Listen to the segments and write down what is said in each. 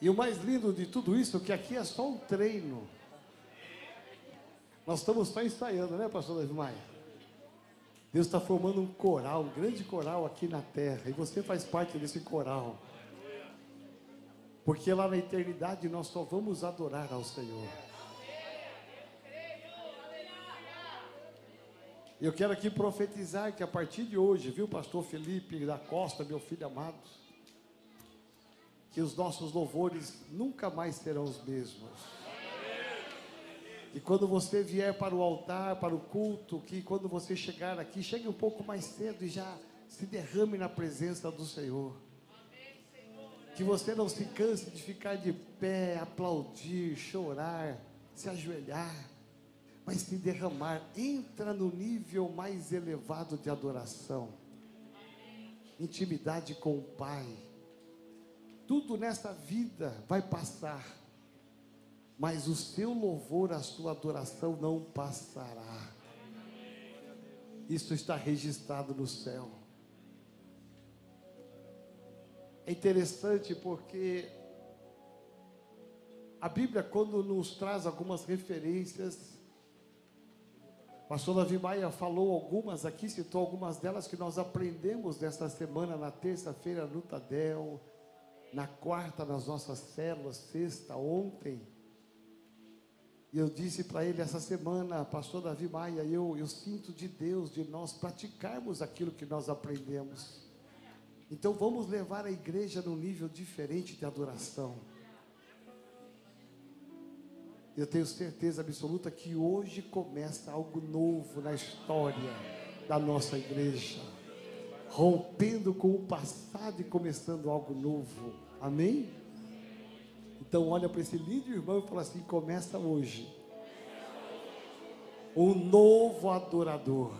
E o mais lindo de tudo isso é que aqui é só um treino. Nós estamos só ensaiando, né, pastor Davi Maia? Deus está formando um coral, um grande coral aqui na terra. E você faz parte desse coral. Porque lá na eternidade nós só vamos adorar ao Senhor. Eu quero aqui profetizar que a partir de hoje, viu, pastor Felipe da Costa, meu filho amado, que os nossos louvores nunca mais serão os mesmos. E quando você vier para o altar, para o culto, que quando você chegar aqui, chegue um pouco mais cedo e já se derrame na presença do Senhor. Que você não se canse de ficar de pé, aplaudir, chorar, se ajoelhar mas se derramar, entra no nível mais elevado de adoração, intimidade com o Pai. Tudo nessa vida vai passar, mas o seu louvor, a sua adoração não passará. Isso está registrado no céu. É interessante porque a Bíblia, quando nos traz algumas referências, pastor Davi Maia falou algumas aqui, citou algumas delas que nós aprendemos nesta semana, na terça-feira no Tadel, na quarta nas nossas células, sexta, ontem. E eu disse para ele essa semana, pastor Davi Maia, eu, eu sinto de Deus, de nós praticarmos aquilo que nós aprendemos. Então vamos levar a igreja num nível diferente de adoração. Eu tenho certeza absoluta que hoje começa algo novo na história da nossa igreja. Rompendo com o passado e começando algo novo. Amém? Então olha para esse lindo irmão e fala assim: começa hoje. Um novo adorador.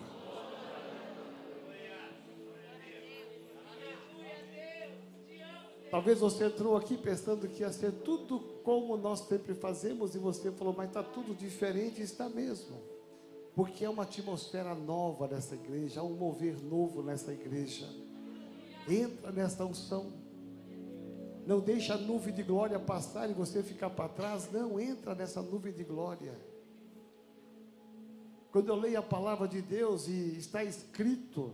Talvez você entrou aqui pensando que ia ser tudo como nós sempre fazemos e você falou, mas está tudo diferente, está mesmo. Porque é uma atmosfera nova nessa igreja, há um mover novo nessa igreja. Entra nessa unção. Não deixa a nuvem de glória passar e você ficar para trás. Não, entra nessa nuvem de glória. Quando eu leio a palavra de Deus e está escrito,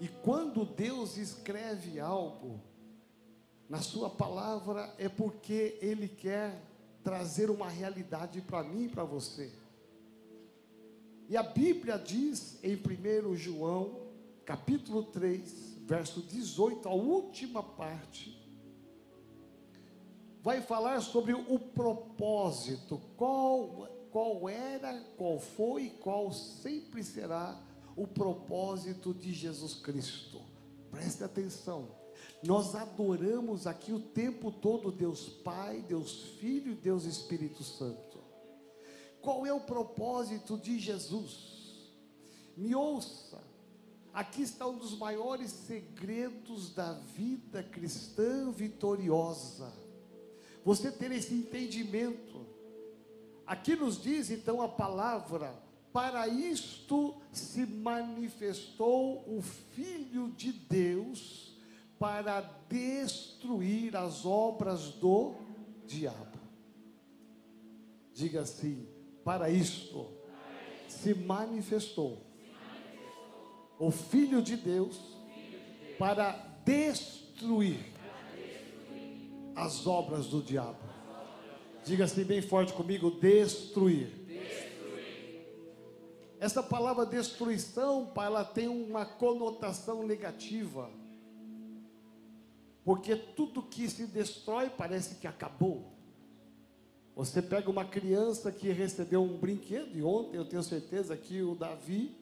e quando Deus escreve algo na Sua palavra, é porque Ele quer trazer uma realidade para mim e para você. E a Bíblia diz em 1 João, capítulo 3, verso 18, a última parte, vai falar sobre o propósito, qual, qual era, qual foi, qual sempre será o propósito de Jesus Cristo. Preste atenção. Nós adoramos aqui o tempo todo Deus Pai, Deus Filho e Deus Espírito Santo. Qual é o propósito de Jesus? Me ouça. Aqui está um dos maiores segredos da vida cristã vitoriosa. Você ter esse entendimento. Aqui nos diz então a palavra para isto se manifestou o Filho de Deus para destruir as obras do diabo. Diga assim: para isto se manifestou o Filho de Deus para destruir as obras do diabo. Diga assim bem forte comigo: destruir. Essa palavra destruição, ela tem uma conotação negativa. Porque tudo que se destrói parece que acabou. Você pega uma criança que recebeu um brinquedo, e ontem eu tenho certeza que o Davi,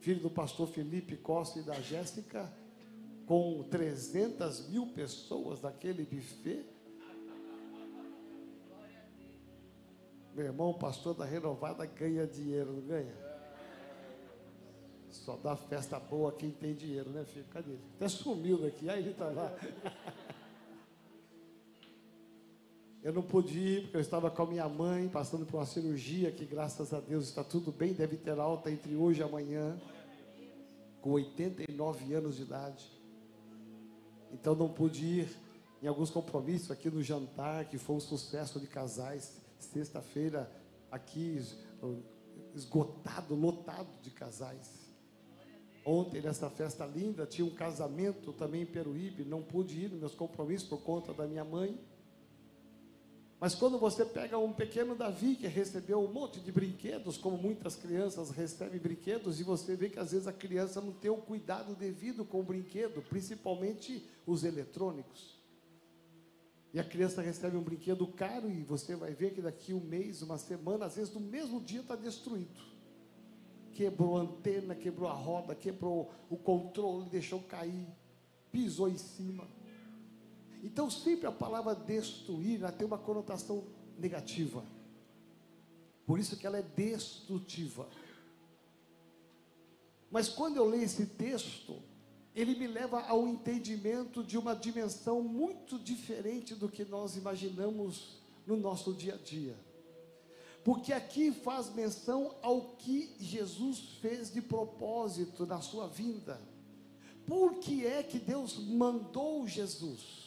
filho do pastor Felipe Costa e da Jéssica, com 300 mil pessoas naquele buffet, Meu irmão, pastor da renovada ganha dinheiro, não ganha? Só dá festa boa quem tem dinheiro, né, filho? Cadê ele? Até sumiu daqui, aí ele está lá. Eu não pude ir porque eu estava com a minha mãe, passando por uma cirurgia que, graças a Deus, está tudo bem, deve ter alta entre hoje e amanhã, com 89 anos de idade. Então não pude ir. em alguns compromissos aqui no jantar, que foi um sucesso de casais. Sexta-feira, aqui, esgotado, lotado de casais. Ontem, nessa festa linda, tinha um casamento também em Peruíbe. Não pude ir nos meus compromissos por conta da minha mãe. Mas quando você pega um pequeno Davi que recebeu um monte de brinquedos, como muitas crianças recebem brinquedos, e você vê que às vezes a criança não tem o cuidado devido com o brinquedo, principalmente os eletrônicos. E a criança recebe um brinquedo caro e você vai ver que daqui um mês, uma semana, às vezes no mesmo dia está destruído quebrou a antena, quebrou a roda, quebrou o controle, deixou cair, pisou em cima. Então, sempre a palavra destruir ela tem uma conotação negativa. Por isso que ela é destrutiva. Mas quando eu leio esse texto, ele me leva ao entendimento de uma dimensão muito diferente do que nós imaginamos no nosso dia a dia porque aqui faz menção ao que Jesus fez de propósito na sua vinda. Por que é que Deus mandou Jesus?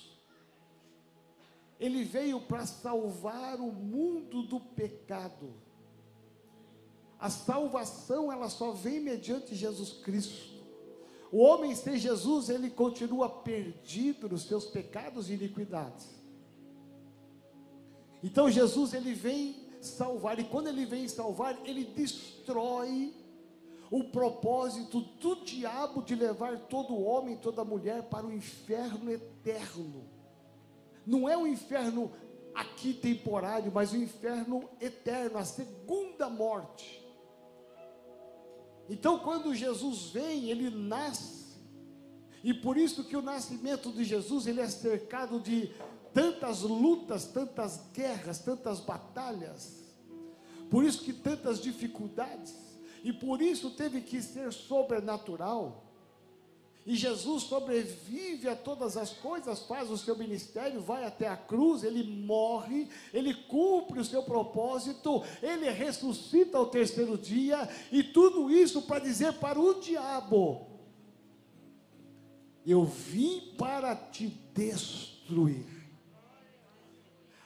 Ele veio para salvar o mundo do pecado. A salvação ela só vem mediante Jesus Cristo. O homem sem Jesus, ele continua perdido nos seus pecados e iniquidades. Então Jesus ele vem salvar. E quando ele vem salvar, ele destrói o propósito do diabo de levar todo homem, toda mulher para o inferno eterno. Não é o inferno aqui temporário, mas o inferno eterno, a segunda morte. Então, quando Jesus vem, ele nasce. E por isso que o nascimento de Jesus, ele é cercado de tantas lutas, tantas guerras, tantas batalhas, por isso que tantas dificuldades, e por isso teve que ser sobrenatural. E Jesus sobrevive a todas as coisas, faz o seu ministério, vai até a cruz, ele morre, ele cumpre o seu propósito, ele ressuscita ao terceiro dia, e tudo isso para dizer para o diabo: Eu vim para te destruir.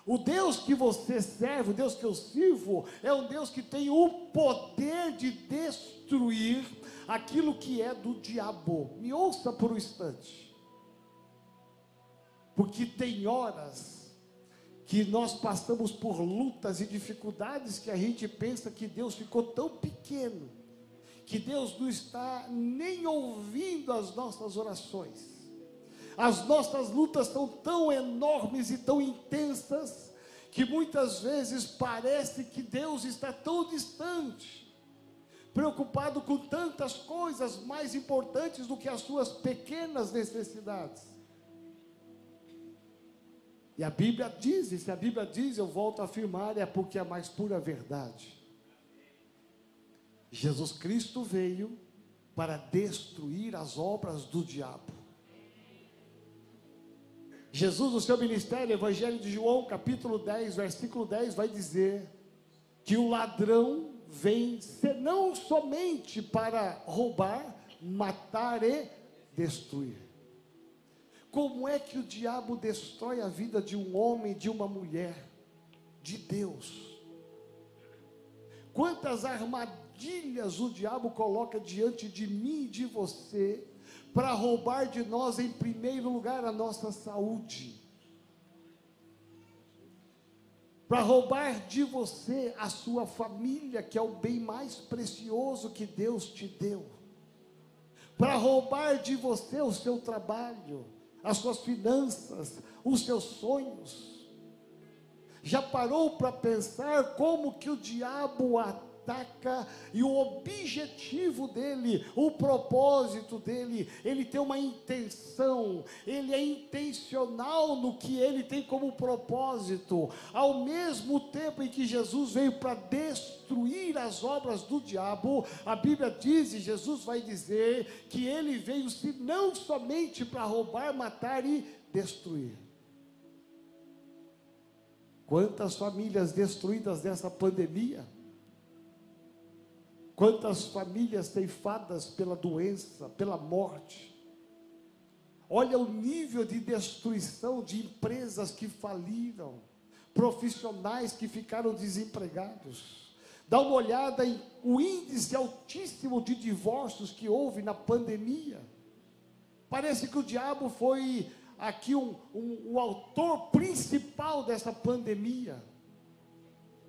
O Deus que você serve, o Deus que eu sirvo, é um Deus que tem o poder de destruir aquilo que é do diabo. Me ouça por um instante. Porque tem horas que nós passamos por lutas e dificuldades que a gente pensa que Deus ficou tão pequeno, que Deus não está nem ouvindo as nossas orações. As nossas lutas são tão enormes e tão intensas que muitas vezes parece que Deus está tão distante, preocupado com tantas coisas mais importantes do que as suas pequenas necessidades. E a Bíblia diz, e se a Bíblia diz, eu volto a afirmar, é porque é a mais pura verdade. Jesus Cristo veio para destruir as obras do diabo. Jesus, no seu ministério, Evangelho de João, capítulo 10, versículo 10, vai dizer que o ladrão vem não somente para roubar, matar e destruir. Como é que o diabo destrói a vida de um homem, de uma mulher, de Deus? Quantas armadilhas o diabo coloca diante de mim e de você, para roubar de nós, em primeiro lugar, a nossa saúde, para roubar de você a sua família, que é o bem mais precioso que Deus te deu, para roubar de você o seu trabalho, as suas finanças, os seus sonhos. Já parou para pensar como que o diabo ataca? Ataca e o objetivo dele, o propósito dele, ele tem uma intenção, ele é intencional no que ele tem como propósito, ao mesmo tempo em que Jesus veio para destruir as obras do diabo, a Bíblia diz, e Jesus vai dizer, que ele veio se não somente para roubar, matar e destruir. Quantas famílias destruídas nessa pandemia? Quantas famílias ceifadas pela doença, pela morte. Olha o nível de destruição de empresas que faliram, profissionais que ficaram desempregados. Dá uma olhada em o índice altíssimo de divórcios que houve na pandemia. Parece que o diabo foi aqui um, um, o autor principal dessa pandemia.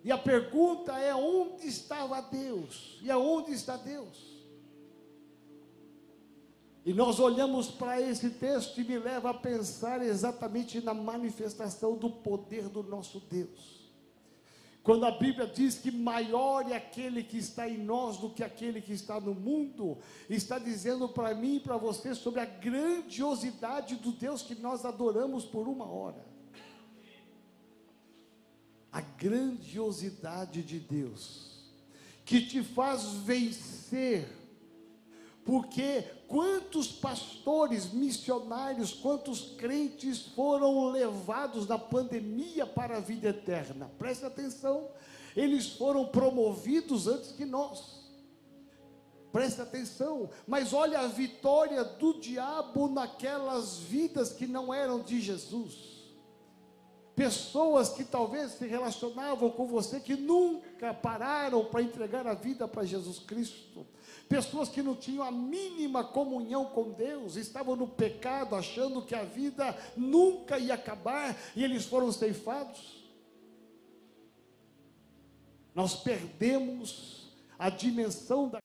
E a pergunta é: onde estava Deus? E aonde está Deus? E nós olhamos para esse texto e me leva a pensar exatamente na manifestação do poder do nosso Deus. Quando a Bíblia diz que maior é aquele que está em nós do que aquele que está no mundo, está dizendo para mim e para você sobre a grandiosidade do Deus que nós adoramos por uma hora. Grandiosidade de Deus, que te faz vencer porque quantos pastores, missionários, quantos crentes foram levados na pandemia para a vida eterna? Preste atenção, eles foram promovidos antes que nós. Preste atenção, mas olha a vitória do diabo naquelas vidas que não eram de Jesus pessoas que talvez se relacionavam com você que nunca pararam para entregar a vida para Jesus Cristo pessoas que não tinham a mínima comunhão com Deus, estavam no pecado, achando que a vida nunca ia acabar e eles foram ceifados. Nós perdemos a dimensão da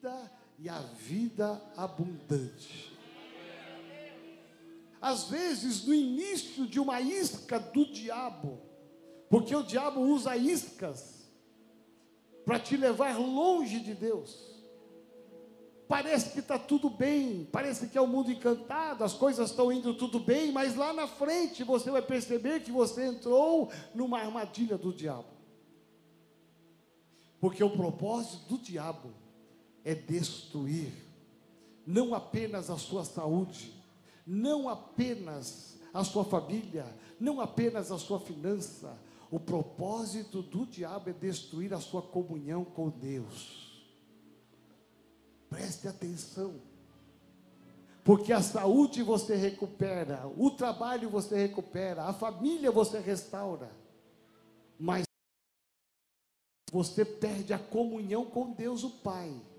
vida e a vida abundante. Às vezes, no início de uma isca do diabo, porque o diabo usa iscas para te levar longe de Deus. Parece que está tudo bem, parece que é o um mundo encantado, as coisas estão indo tudo bem, mas lá na frente você vai perceber que você entrou numa armadilha do diabo. Porque o propósito do diabo é destruir não apenas a sua saúde, não apenas a sua família, não apenas a sua finança. O propósito do diabo é destruir a sua comunhão com Deus. Preste atenção. Porque a saúde você recupera, o trabalho você recupera, a família você restaura. Mas você perde a comunhão com Deus o Pai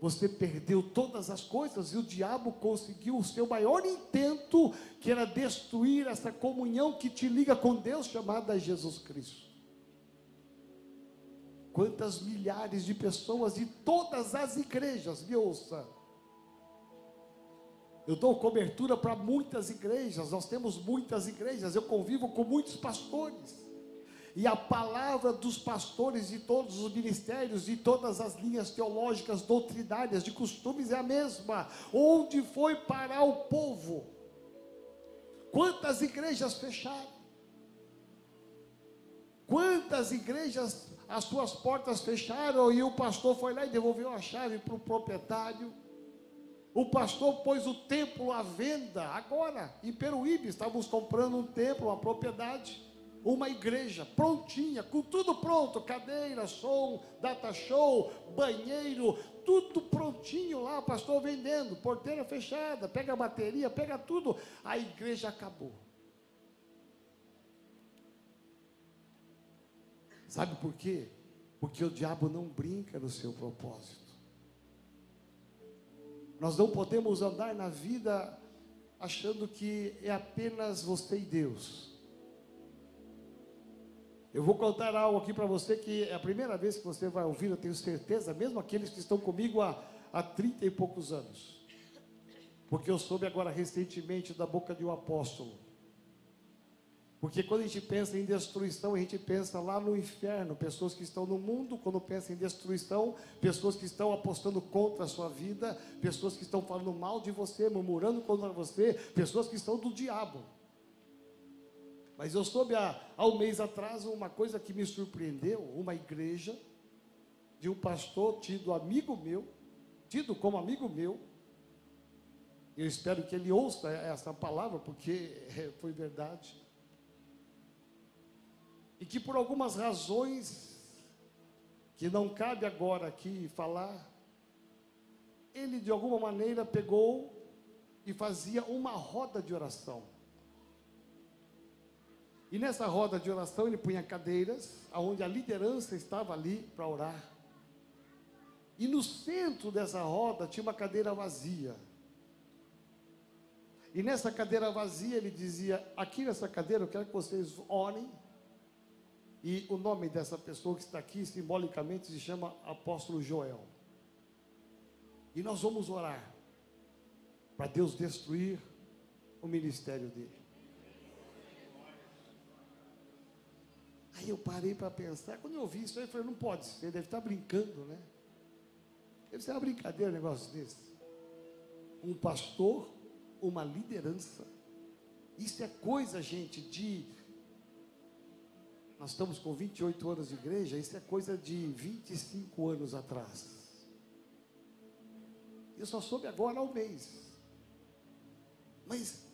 você perdeu todas as coisas e o diabo conseguiu o seu maior intento, que era destruir essa comunhão que te liga com Deus, chamada Jesus Cristo. Quantas milhares de pessoas de todas as igrejas, me ouça. Eu dou cobertura para muitas igrejas, nós temos muitas igrejas, eu convivo com muitos pastores e a palavra dos pastores de todos os ministérios, de todas as linhas teológicas, doutrinárias, de costumes é a mesma. Onde foi parar o povo? Quantas igrejas fecharam? Quantas igrejas as suas portas fecharam e o pastor foi lá e devolveu a chave para o proprietário? O pastor pôs o templo à venda agora, em Peruíbe, estávamos comprando um templo, uma propriedade uma igreja prontinha, com tudo pronto, cadeira, som, data show, banheiro, tudo prontinho lá, o pastor vendendo, porteira fechada, pega a bateria, pega tudo, a igreja acabou. Sabe por quê? Porque o diabo não brinca no seu propósito. Nós não podemos andar na vida achando que é apenas você e Deus. Eu vou contar algo aqui para você que é a primeira vez que você vai ouvir, eu tenho certeza, mesmo aqueles que estão comigo há, há 30 e poucos anos. Porque eu soube agora recentemente da boca de um apóstolo. Porque quando a gente pensa em destruição, a gente pensa lá no inferno, pessoas que estão no mundo, quando pensa em destruição, pessoas que estão apostando contra a sua vida, pessoas que estão falando mal de você, murmurando contra você, pessoas que estão do diabo. Mas eu soube há, há um mês atrás uma coisa que me surpreendeu: uma igreja de um pastor tido amigo meu, tido como amigo meu. Eu espero que ele ouça essa palavra, porque é, foi verdade. E que por algumas razões que não cabe agora aqui falar, ele de alguma maneira pegou e fazia uma roda de oração. E nessa roda de oração ele punha cadeiras, onde a liderança estava ali para orar. E no centro dessa roda tinha uma cadeira vazia. E nessa cadeira vazia ele dizia: Aqui nessa cadeira eu quero que vocês orem. E o nome dessa pessoa que está aqui simbolicamente se chama Apóstolo Joel. E nós vamos orar para Deus destruir o ministério dele. Aí eu parei para pensar, quando eu ouvi isso eu falei, não pode ser, deve estar brincando, né? Deve ser uma brincadeira um negócio desse. Um pastor, uma liderança. Isso é coisa, gente, de. Nós estamos com 28 anos de igreja, isso é coisa de 25 anos atrás. Eu só soube agora ao mês. Mas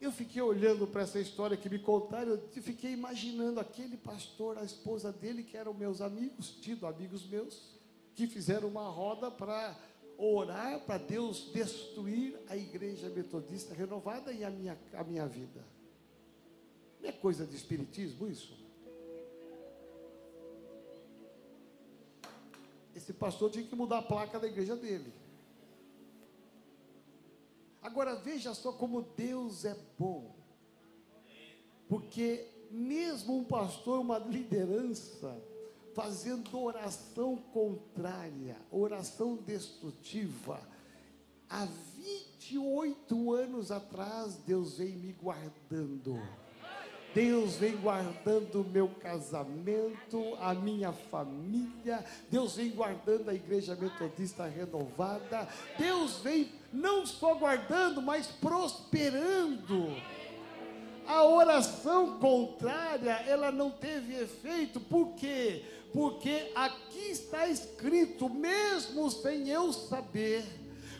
eu fiquei olhando para essa história que me contaram, eu fiquei imaginando aquele pastor, a esposa dele, que eram meus amigos, tido amigos meus, que fizeram uma roda para orar para Deus destruir a igreja metodista renovada e a minha, a minha vida. Não é coisa de espiritismo isso? Esse pastor tinha que mudar a placa da igreja dele. Agora veja só como Deus é bom. Porque mesmo um pastor, uma liderança, fazendo oração contrária, oração destrutiva, há 28 anos atrás, Deus vem me guardando. Deus vem guardando o meu casamento, a minha família, Deus vem guardando a igreja metodista renovada, Deus vem não só guardando, mas prosperando. A oração contrária, ela não teve efeito, por quê? Porque aqui está escrito, mesmo sem eu saber,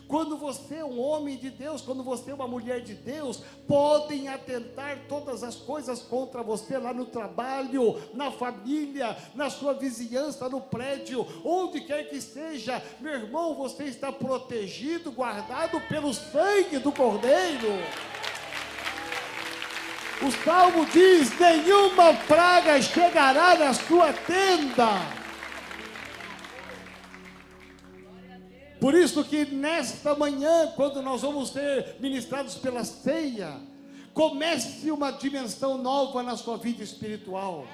quando você é um homem de Deus, quando você é uma mulher de Deus, podem atentar todas as coisas contra você lá no trabalho, na família, na sua vizinhança, no prédio, onde quer que seja. Meu irmão, você está protegido, guardado pelo sangue do Cordeiro. O salmo diz: nenhuma praga chegará na sua tenda. Por isso que nesta manhã, quando nós vamos ser ministrados pela ceia, comece uma dimensão nova na sua vida espiritual.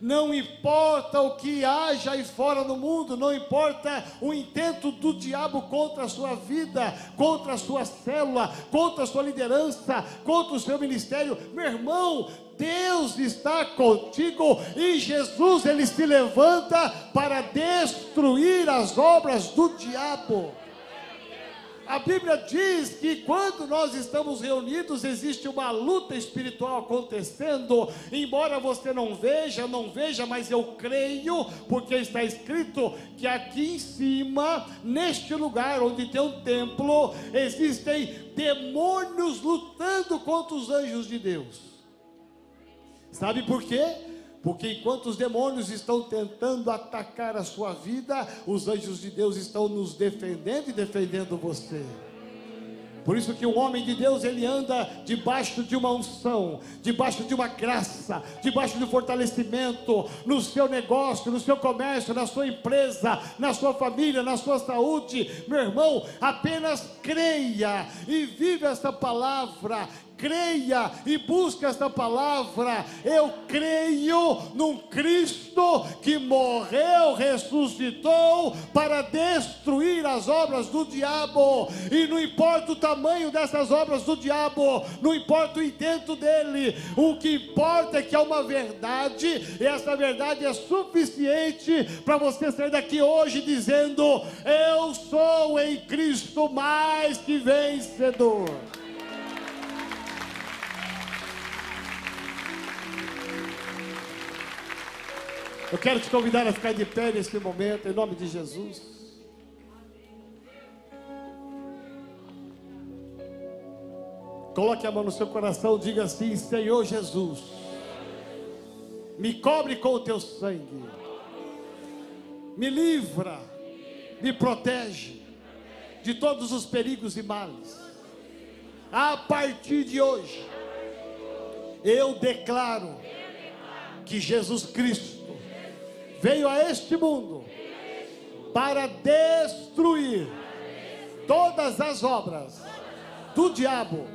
Não importa o que haja aí fora no mundo, não importa o intento do diabo contra a sua vida, contra a sua célula, contra a sua liderança, contra o seu ministério, meu irmão, Deus está contigo e Jesus ele se levanta para destruir as obras do diabo. A Bíblia diz que quando nós estamos reunidos, existe uma luta espiritual acontecendo, embora você não veja, não veja, mas eu creio, porque está escrito que aqui em cima, neste lugar onde tem um templo, existem demônios lutando contra os anjos de Deus. Sabe por quê? Porque enquanto os demônios estão tentando atacar a sua vida, os anjos de Deus estão nos defendendo e defendendo você. Por isso que o homem de Deus ele anda debaixo de uma unção, debaixo de uma graça, debaixo de um fortalecimento no seu negócio, no seu comércio, na sua empresa, na sua família, na sua saúde. Meu irmão, apenas creia e viva essa palavra creia e busque esta palavra. Eu creio num Cristo que morreu, ressuscitou para destruir as obras do diabo. E não importa o tamanho dessas obras do diabo, não importa o intento dele, o que importa é que é uma verdade, e essa verdade é suficiente para você sair daqui hoje dizendo: Eu sou em Cristo mais que vencedor. Eu quero te convidar a ficar de pé nesse momento, em nome de Jesus. Coloque a mão no seu coração, diga assim: Senhor Jesus, me cobre com o teu sangue, me livra, me protege de todos os perigos e males. A partir de hoje, eu declaro que Jesus Cristo veio a este mundo para destruir todas as obras do diabo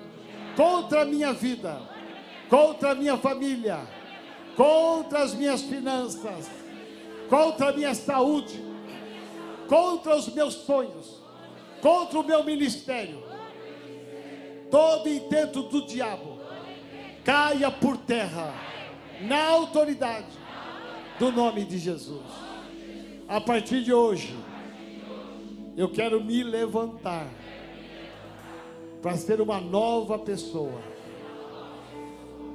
contra a minha vida, contra a minha família, contra as minhas finanças, contra a minha saúde, contra os meus sonhos, contra o meu ministério. Todo intento do diabo caia por terra, na autoridade do nome de Jesus. A partir de hoje, eu quero me levantar para ser uma nova pessoa.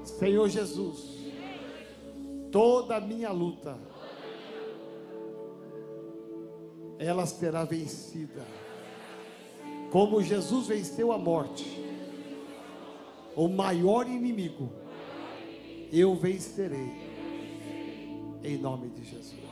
Senhor Jesus, toda a minha luta, ela será vencida. Como Jesus venceu a morte, o maior inimigo, eu vencerei. Em nome de Jesus.